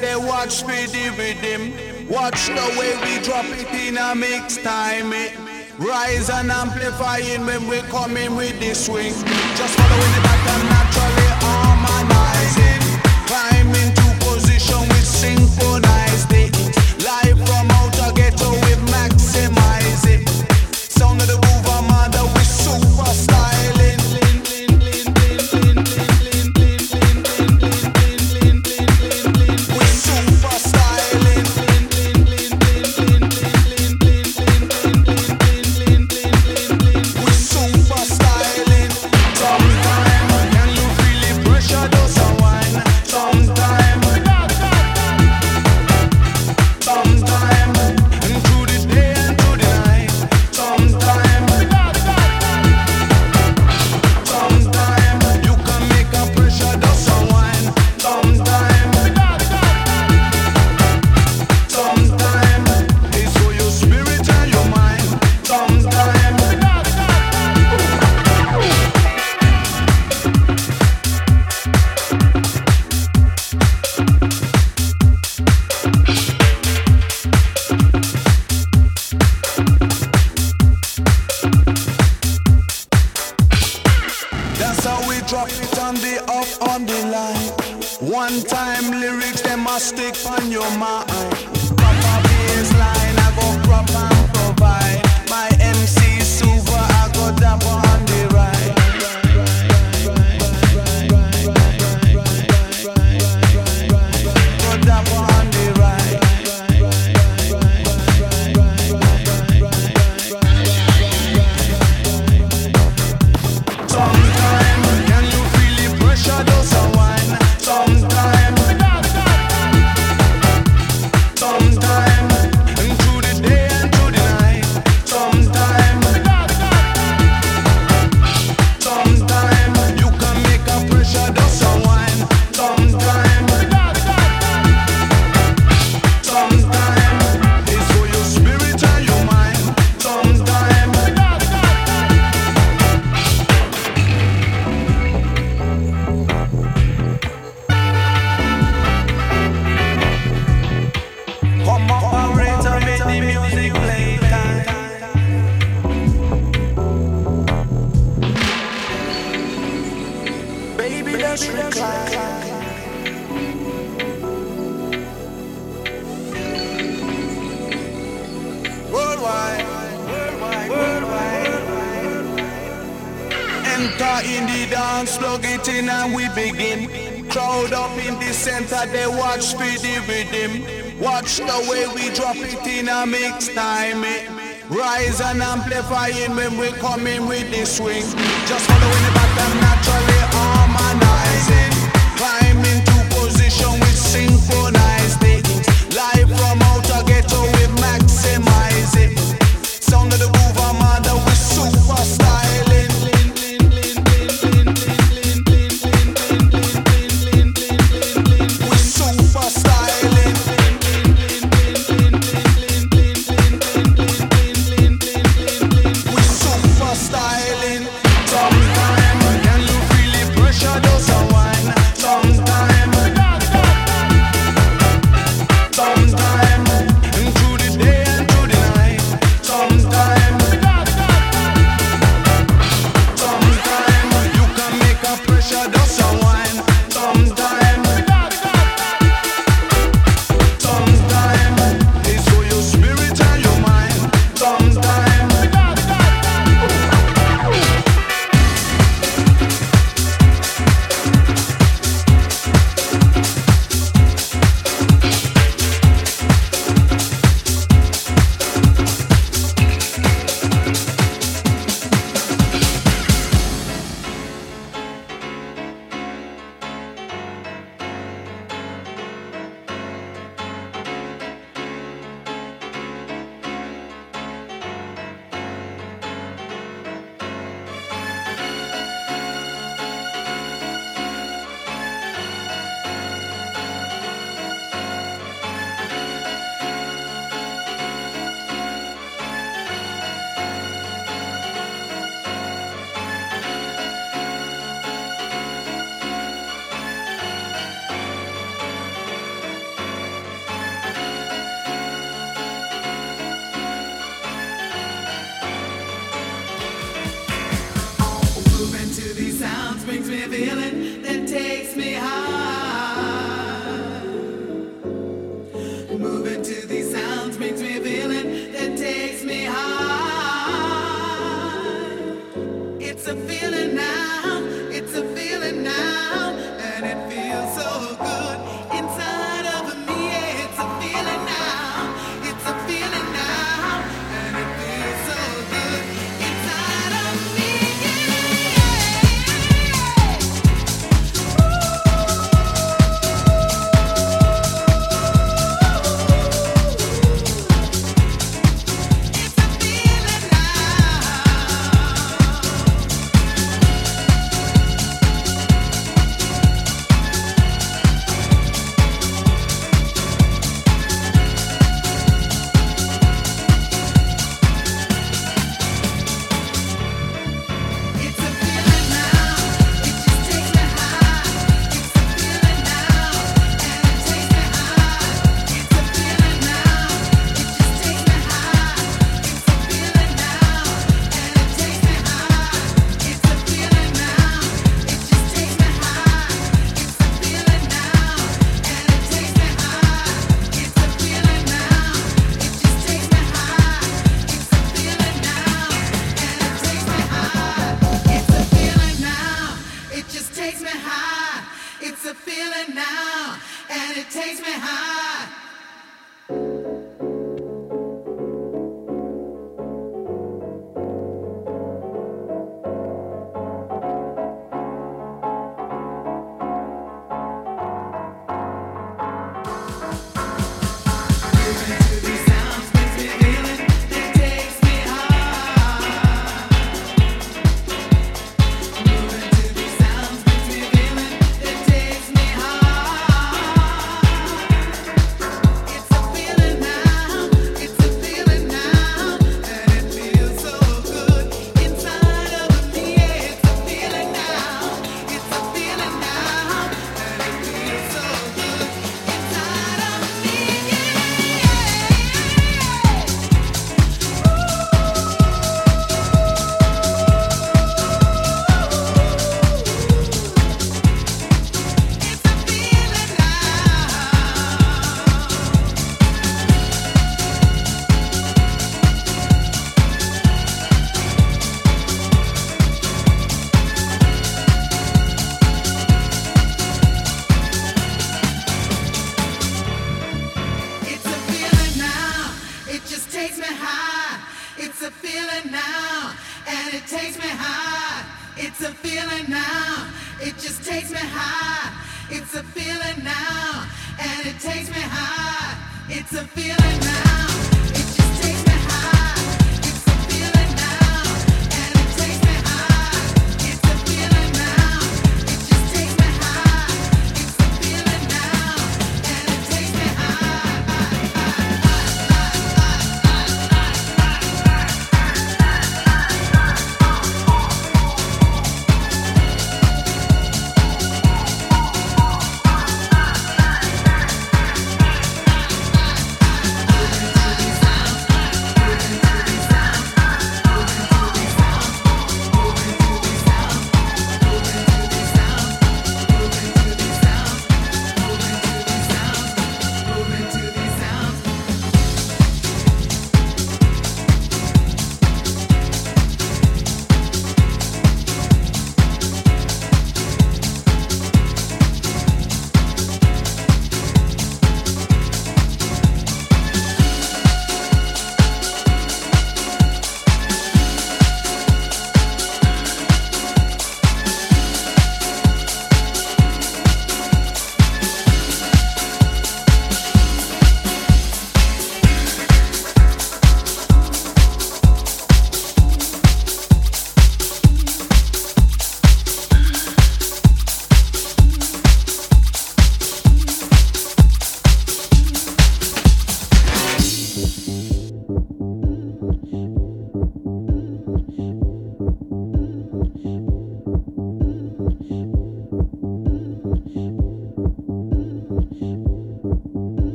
they watch me with rhythm. Watch the way we drop it in a mix time. It. Rise and amplifying when we coming with the swing. Just following the pattern naturally harmonizing. climbing. into him. Watch the way we drop it in a mix time. Eh. Rise and amplifying when we come in with the swing. Just following the pattern naturally harmonizing. Climbing to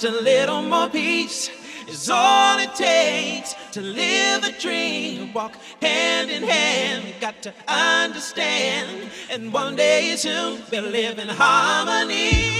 Just a little more peace is all it takes to live the dream. Walk hand in hand, we got to understand. And one day soon we'll live in harmony.